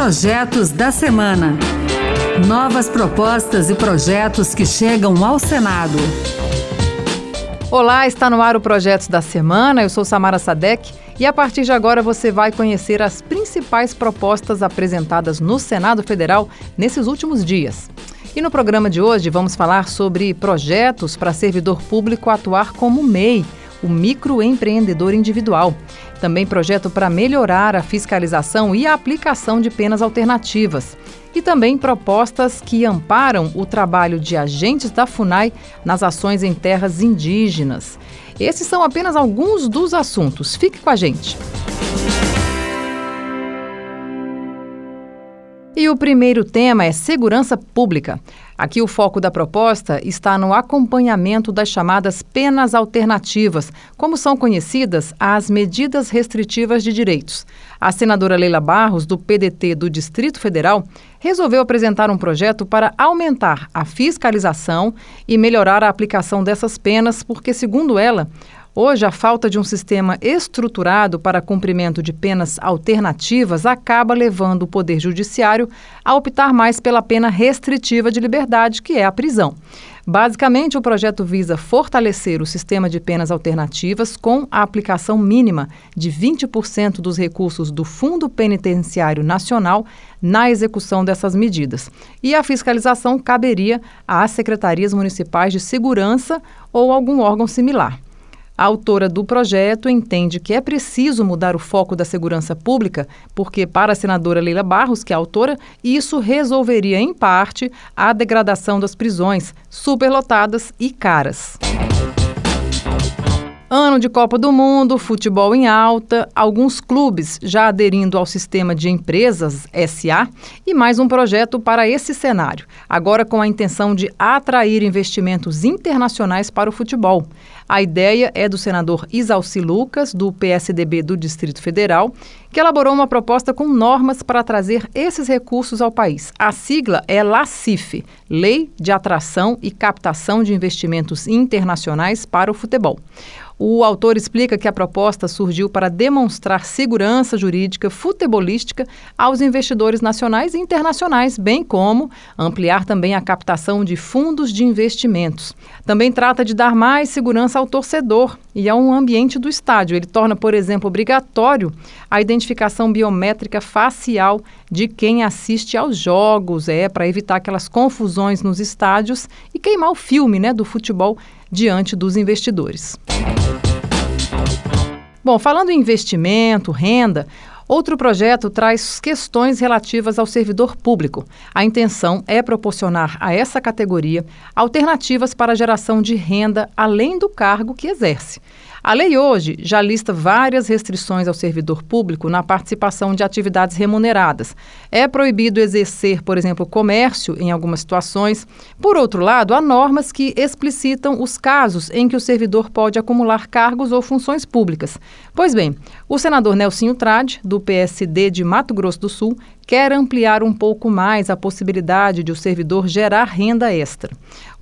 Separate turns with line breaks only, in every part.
Projetos da Semana. Novas propostas e projetos que chegam ao Senado.
Olá, está no ar o Projetos da Semana. Eu sou Samara Sadek e a partir de agora você vai conhecer as principais propostas apresentadas no Senado Federal nesses últimos dias. E no programa de hoje vamos falar sobre projetos para servidor público atuar como MEI, o microempreendedor individual. Também projeto para melhorar a fiscalização e a aplicação de penas alternativas. E também propostas que amparam o trabalho de agentes da FUNAI nas ações em terras indígenas. Esses são apenas alguns dos assuntos. Fique com a gente. E o primeiro tema é segurança pública. Aqui o foco da proposta está no acompanhamento das chamadas penas alternativas, como são conhecidas as medidas restritivas de direitos. A senadora Leila Barros, do PDT do Distrito Federal, resolveu apresentar um projeto para aumentar a fiscalização e melhorar a aplicação dessas penas, porque, segundo ela, Hoje, a falta de um sistema estruturado para cumprimento de penas alternativas acaba levando o Poder Judiciário a optar mais pela pena restritiva de liberdade, que é a prisão. Basicamente, o projeto visa fortalecer o sistema de penas alternativas com a aplicação mínima de 20% dos recursos do Fundo Penitenciário Nacional na execução dessas medidas. E a fiscalização caberia às secretarias municipais de segurança ou algum órgão similar. A autora do projeto entende que é preciso mudar o foco da segurança pública, porque, para a senadora Leila Barros, que é autora, isso resolveria, em parte, a degradação das prisões, superlotadas e caras. Ano de Copa do Mundo, futebol em alta, alguns clubes já aderindo ao sistema de empresas SA e mais um projeto para esse cenário, agora com a intenção de atrair investimentos internacionais para o futebol. A ideia é do senador Isalci Lucas, do PSDB do Distrito Federal, que elaborou uma proposta com normas para trazer esses recursos ao país. A sigla é LACIF, Lei de Atração e Captação de Investimentos Internacionais para o Futebol. O autor explica que a proposta surgiu para demonstrar segurança jurídica futebolística aos investidores nacionais e internacionais, bem como ampliar também a captação de fundos de investimentos. Também trata de dar mais segurança ao torcedor e ao ambiente do estádio. Ele torna, por exemplo, obrigatório a identificação biométrica facial de quem assiste aos jogos, é para evitar aquelas confusões nos estádios e queimar o filme, né, do futebol diante dos investidores. Bom, falando em investimento, renda, Outro projeto traz questões relativas ao servidor público. A intenção é proporcionar a essa categoria alternativas para a geração de renda além do cargo que exerce. A lei hoje já lista várias restrições ao servidor público na participação de atividades remuneradas. É proibido exercer, por exemplo, comércio em algumas situações. Por outro lado, há normas que explicitam os casos em que o servidor pode acumular cargos ou funções públicas. Pois bem, o senador Nelsinho Trade, do PSD de Mato Grosso do Sul, quer ampliar um pouco mais a possibilidade de o servidor gerar renda extra.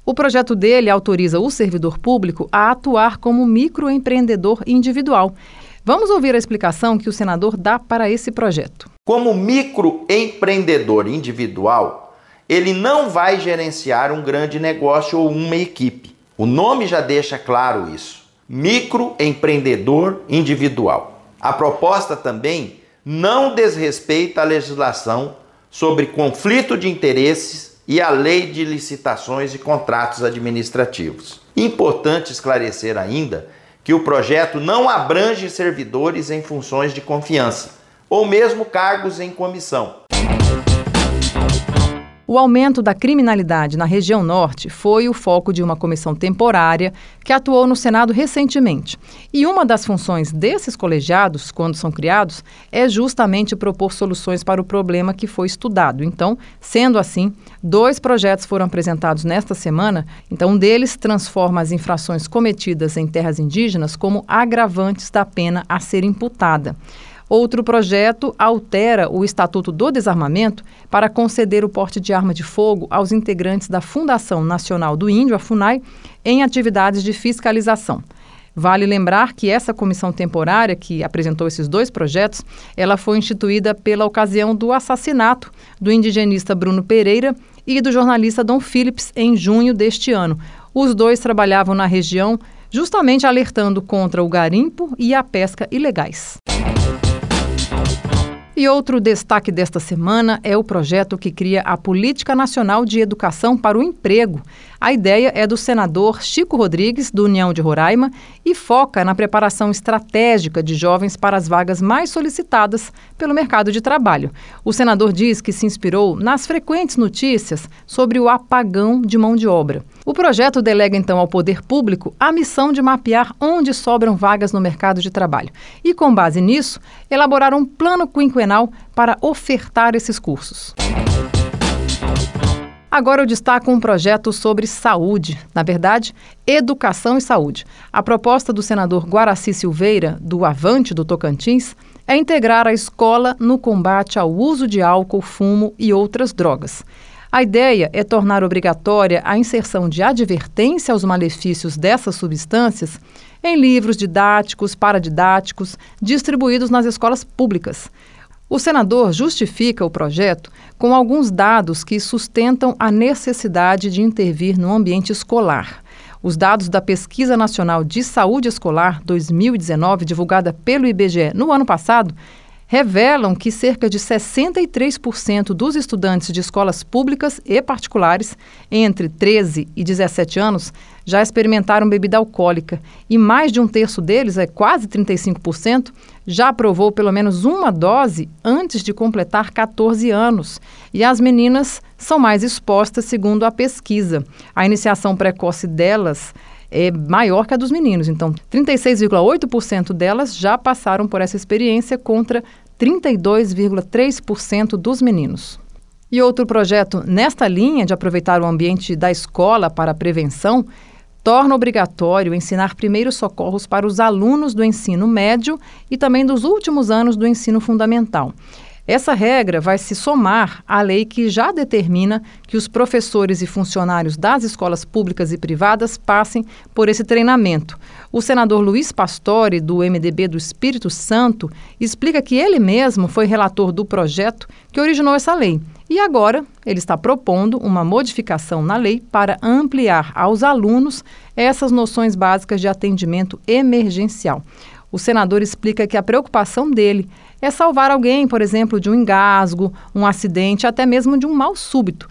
O projeto dele autoriza o servidor público a atuar como microempreendedor individual. Vamos ouvir a explicação que o senador dá para esse projeto.
Como microempreendedor individual, ele não vai gerenciar um grande negócio ou uma equipe. O nome já deixa claro isso. Microempreendedor individual. A proposta também não desrespeita a legislação sobre conflito de interesses e a Lei de Licitações e Contratos Administrativos. Importante esclarecer ainda que o projeto não abrange servidores em funções de confiança ou mesmo cargos em comissão.
O aumento da criminalidade na região norte foi o foco de uma comissão temporária que atuou no Senado recentemente. E uma das funções desses colegiados, quando são criados, é justamente propor soluções para o problema que foi estudado. Então, sendo assim, dois projetos foram apresentados nesta semana. Então, um deles transforma as infrações cometidas em terras indígenas como agravantes da pena a ser imputada. Outro projeto altera o Estatuto do Desarmamento para conceder o porte de arma de fogo aos integrantes da Fundação Nacional do Índio, a FUNAI, em atividades de fiscalização. Vale lembrar que essa comissão temporária que apresentou esses dois projetos, ela foi instituída pela ocasião do assassinato do indigenista Bruno Pereira e do jornalista Dom Phillips em junho deste ano. Os dois trabalhavam na região justamente alertando contra o garimpo e a pesca ilegais. E outro destaque desta semana é o projeto que cria a Política Nacional de Educação para o Emprego. A ideia é do senador Chico Rodrigues, do União de Roraima, e foca na preparação estratégica de jovens para as vagas mais solicitadas pelo mercado de trabalho. O senador diz que se inspirou nas frequentes notícias sobre o apagão de mão de obra. O projeto delega então ao poder público a missão de mapear onde sobram vagas no mercado de trabalho e, com base nisso, elaborar um plano quinquenal para ofertar esses cursos. Agora eu destaco um projeto sobre saúde, na verdade, educação e saúde. A proposta do senador Guaraci Silveira, do Avante do Tocantins, é integrar a escola no combate ao uso de álcool, fumo e outras drogas. A ideia é tornar obrigatória a inserção de advertência aos malefícios dessas substâncias em livros didáticos, paradidáticos, distribuídos nas escolas públicas. O senador justifica o projeto com alguns dados que sustentam a necessidade de intervir no ambiente escolar. Os dados da Pesquisa Nacional de Saúde Escolar 2019, divulgada pelo IBGE no ano passado, revelam que cerca de 63% dos estudantes de escolas públicas e particulares entre 13 e 17 anos já experimentaram bebida alcoólica e mais de um terço deles, é quase 35%, já provou pelo menos uma dose antes de completar 14 anos. E as meninas são mais expostas, segundo a pesquisa. A iniciação precoce delas é maior que a dos meninos. Então, 36,8% delas já passaram por essa experiência contra 32,3% dos meninos. E outro projeto nesta linha de aproveitar o ambiente da escola para a prevenção torna obrigatório ensinar primeiros socorros para os alunos do ensino médio e também dos últimos anos do ensino fundamental. Essa regra vai se somar à lei que já determina que os professores e funcionários das escolas públicas e privadas passem por esse treinamento. O senador Luiz Pastore, do MDB do Espírito Santo, explica que ele mesmo foi relator do projeto que originou essa lei. E agora ele está propondo uma modificação na lei para ampliar aos alunos essas noções básicas de atendimento emergencial. O senador explica que a preocupação dele é salvar alguém, por exemplo, de um engasgo, um acidente, até mesmo de um mal súbito.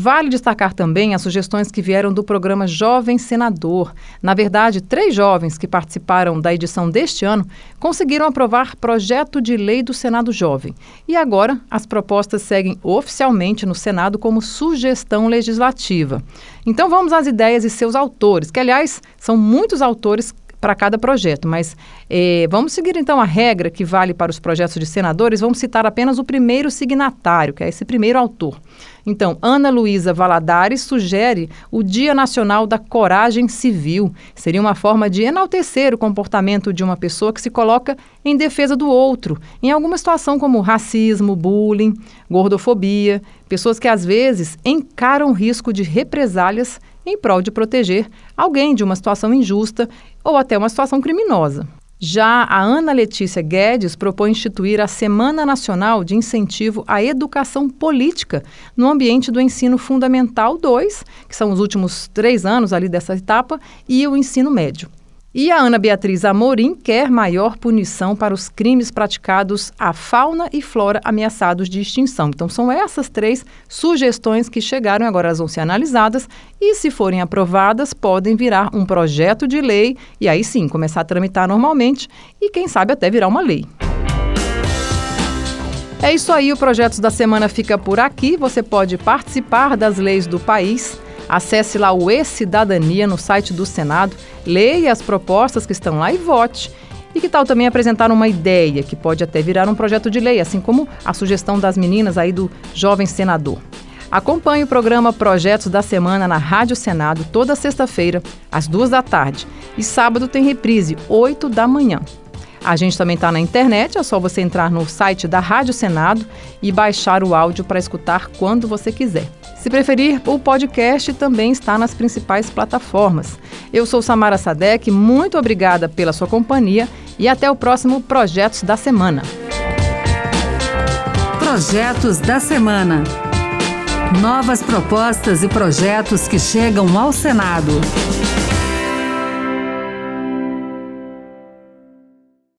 Vale destacar também as sugestões que vieram do programa Jovem Senador. Na verdade, três jovens que participaram da edição deste ano conseguiram aprovar projeto de lei do Senado Jovem. E agora as propostas seguem oficialmente no Senado como sugestão legislativa. Então vamos às ideias e seus autores, que aliás são muitos autores para cada projeto, mas eh, vamos seguir então a regra que vale para os projetos de senadores. Vamos citar apenas o primeiro signatário, que é esse primeiro autor. Então, Ana Luísa Valadares sugere o Dia Nacional da Coragem Civil. Seria uma forma de enaltecer o comportamento de uma pessoa que se coloca em defesa do outro, em alguma situação como racismo, bullying, gordofobia, pessoas que às vezes encaram risco de represálias em prol de proteger alguém de uma situação injusta ou até uma situação criminosa. Já a Ana Letícia Guedes propõe instituir a Semana Nacional de Incentivo à Educação Política no ambiente do ensino fundamental 2, que são os últimos três anos ali dessa etapa, e o ensino médio. E a Ana Beatriz Amorim quer maior punição para os crimes praticados à fauna e flora ameaçados de extinção. Então, são essas três sugestões que chegaram, agora elas vão ser analisadas e, se forem aprovadas, podem virar um projeto de lei e aí sim começar a tramitar normalmente e, quem sabe, até virar uma lei. É isso aí, o Projetos da Semana fica por aqui. Você pode participar das leis do país Acesse lá o E-Cidadania no site do Senado, leia as propostas que estão lá e vote. E que tal também apresentar uma ideia que pode até virar um projeto de lei, assim como a sugestão das meninas aí do jovem senador. Acompanhe o programa Projetos da Semana na Rádio Senado toda sexta-feira, às duas da tarde. E sábado tem reprise, oito da manhã. A gente também está na internet, é só você entrar no site da Rádio Senado e baixar o áudio para escutar quando você quiser. Se preferir, o podcast também está nas principais plataformas. Eu sou Samara Sadek, muito obrigada pela sua companhia e até o próximo Projetos da Semana.
Projetos da Semana. Novas propostas e projetos que chegam ao Senado.